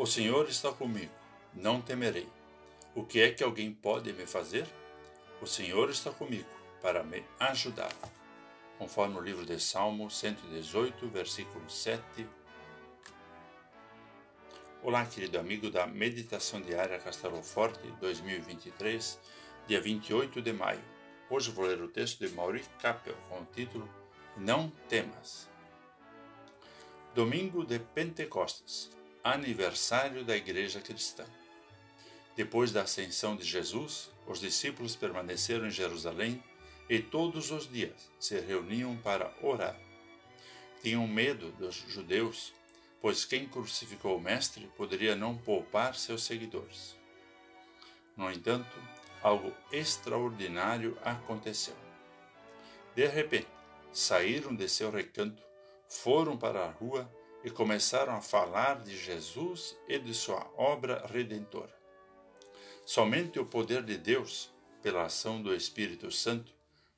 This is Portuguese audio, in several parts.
O Senhor está comigo, não temerei. O que é que alguém pode me fazer? O Senhor está comigo para me ajudar. Conforme o livro de Salmo 118, versículo 7. Olá, querido amigo da Meditação Diária Castelo Forte 2023, dia 28 de maio. Hoje vou ler o texto de Maurice Capel com o título Não Temas. Domingo de Pentecostes, aniversário da Igreja Cristã. Depois da ascensão de Jesus, os discípulos permaneceram em Jerusalém e todos os dias se reuniam para orar. Tinham medo dos judeus, pois quem crucificou o Mestre poderia não poupar seus seguidores. No entanto, algo extraordinário aconteceu. De repente, saíram de seu recanto, foram para a rua e começaram a falar de Jesus e de sua obra redentora. Somente o poder de Deus, pela ação do Espírito Santo,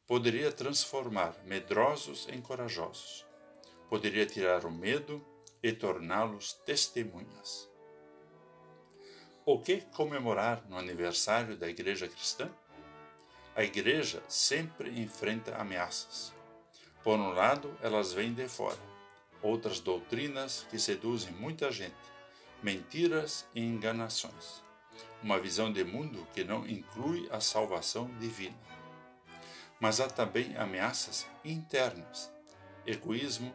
poderia transformar medrosos em corajosos. Poderia tirar o medo e torná-los testemunhas. O que comemorar no aniversário da Igreja Cristã? A Igreja sempre enfrenta ameaças. Por um lado, elas vêm de fora, outras doutrinas que seduzem muita gente, mentiras e enganações uma visão de mundo que não inclui a salvação divina. Mas há também ameaças internas: egoísmo,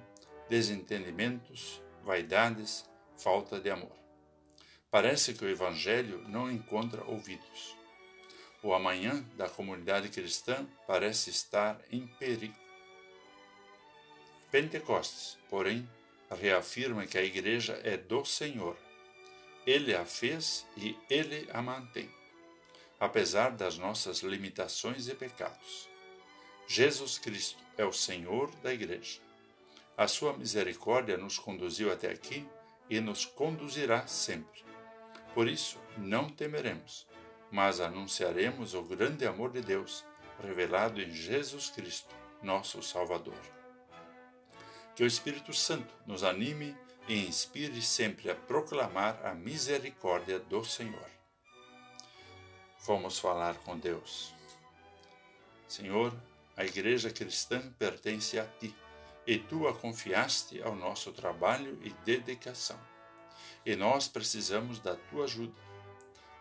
desentendimentos, vaidades, falta de amor. Parece que o Evangelho não encontra ouvidos. O amanhã da comunidade cristã parece estar em perigo. Pentecostes, porém, reafirma que a Igreja é do Senhor ele a fez e Ele a mantém, apesar das nossas limitações e pecados. Jesus Cristo é o Senhor da Igreja. A sua misericórdia nos conduziu até aqui e nos conduzirá sempre. Por isso, não temeremos, mas anunciaremos o grande amor de Deus revelado em Jesus Cristo, nosso Salvador. Que o Espírito Santo nos anime e inspire sempre a proclamar a misericórdia do Senhor. Vamos falar com Deus. Senhor, a Igreja cristã pertence a Ti e Tu a confiaste ao nosso trabalho e dedicação. E nós precisamos da Tua ajuda.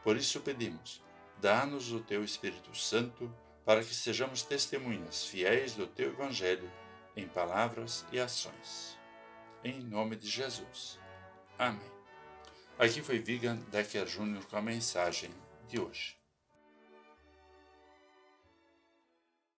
Por isso pedimos, dá-nos o Teu Espírito Santo para que sejamos testemunhas fiéis do Teu Evangelho em palavras e ações em nome de Jesus. Amém. Aqui foi Vigan Decker Júnior com a mensagem de hoje.